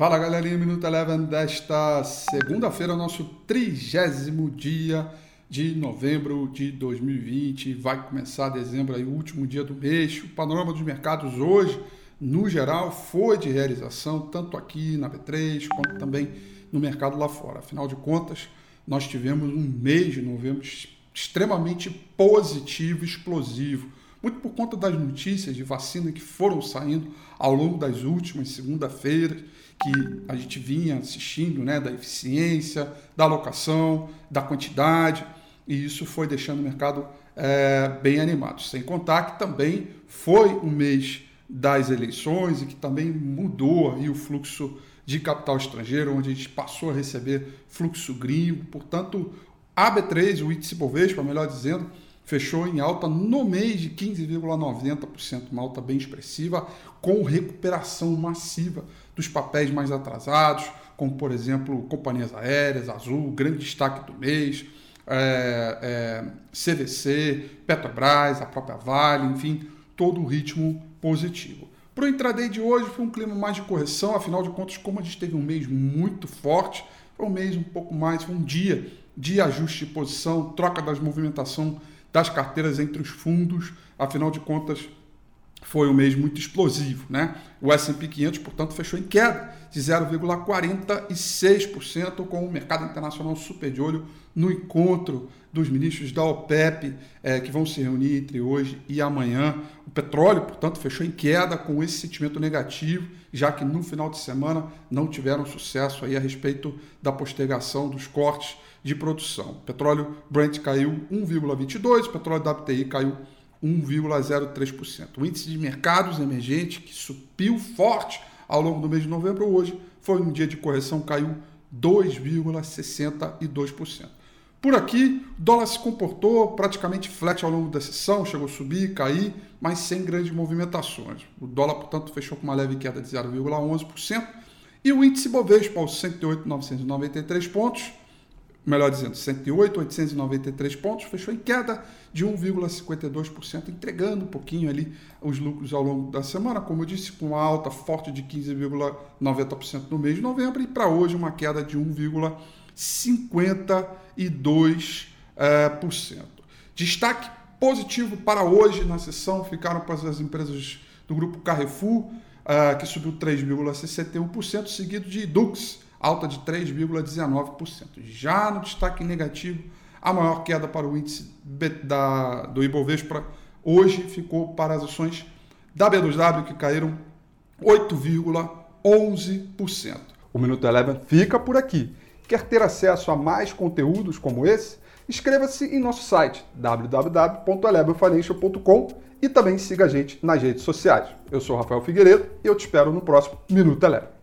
Fala galerinha, Minuto Eleven desta segunda-feira, nosso trigésimo dia de novembro de 2020. Vai começar dezembro aí, o último dia do mês. O panorama dos mercados hoje, no geral, foi de realização, tanto aqui na B3 quanto também no mercado lá fora. Afinal de contas, nós tivemos um mês de novembro extremamente positivo, explosivo muito por conta das notícias de vacina que foram saindo ao longo das últimas segunda-feiras, que a gente vinha assistindo, né, da eficiência, da alocação, da quantidade, e isso foi deixando o mercado é, bem animado. Sem contar que também foi um mês das eleições e que também mudou aí o fluxo de capital estrangeiro, onde a gente passou a receber fluxo gringo, portanto, a B3, o índice Bovespa, melhor dizendo, fechou em alta no mês de 15,90%, uma alta bem expressiva, com recuperação massiva dos papéis mais atrasados, como por exemplo companhias aéreas, Azul, grande destaque do mês, é, é, CVC, Petrobras, a própria Vale, enfim, todo o ritmo positivo. Para o intraday de hoje foi um clima mais de correção, afinal de contas, como a gente teve um mês muito forte, foi um mês um pouco mais, foi um dia de ajuste de posição, troca das movimentação das carteiras entre os fundos, afinal de contas, foi um mês muito explosivo. Né? O S&P 500, portanto, fechou em queda de 0,46%, com o mercado internacional super de olho no encontro dos ministros da OPEP, é, que vão se reunir entre hoje e amanhã. O petróleo, portanto, fechou em queda com esse sentimento negativo, já que no final de semana não tiveram sucesso aí a respeito da postergação dos cortes de produção. Petróleo Brent caiu 1,22%, o petróleo WTI caiu 1,03%. O índice de mercados emergentes, que subiu forte ao longo do mês de novembro, hoje foi um dia de correção, caiu 2,62%. Por aqui, o dólar se comportou praticamente flat ao longo da sessão, chegou a subir, cair, mas sem grandes movimentações. O dólar, portanto, fechou com uma leve queda de 0,11%. E o índice Bovespa, aos 108.993 pontos, melhor dizendo, 108,893 pontos, fechou em queda de 1,52%, entregando um pouquinho ali os lucros ao longo da semana, como eu disse, com uma alta forte de 15,90% no mês de novembro e para hoje uma queda de 1,52%. Eh, Destaque positivo para hoje na sessão ficaram para as empresas do grupo Carrefour, eh, que subiu 3,61%, seguido de Dux, alta de 3,19%. Já no destaque negativo, a maior queda para o índice da, do Ibovespa hoje ficou para as ações da B2W, que caíram 8,11%. O Minuto Eleven fica por aqui. Quer ter acesso a mais conteúdos como esse? Inscreva-se em nosso site www.elevenfinancial.com e também siga a gente nas redes sociais. Eu sou Rafael Figueiredo e eu te espero no próximo Minuto Eleven.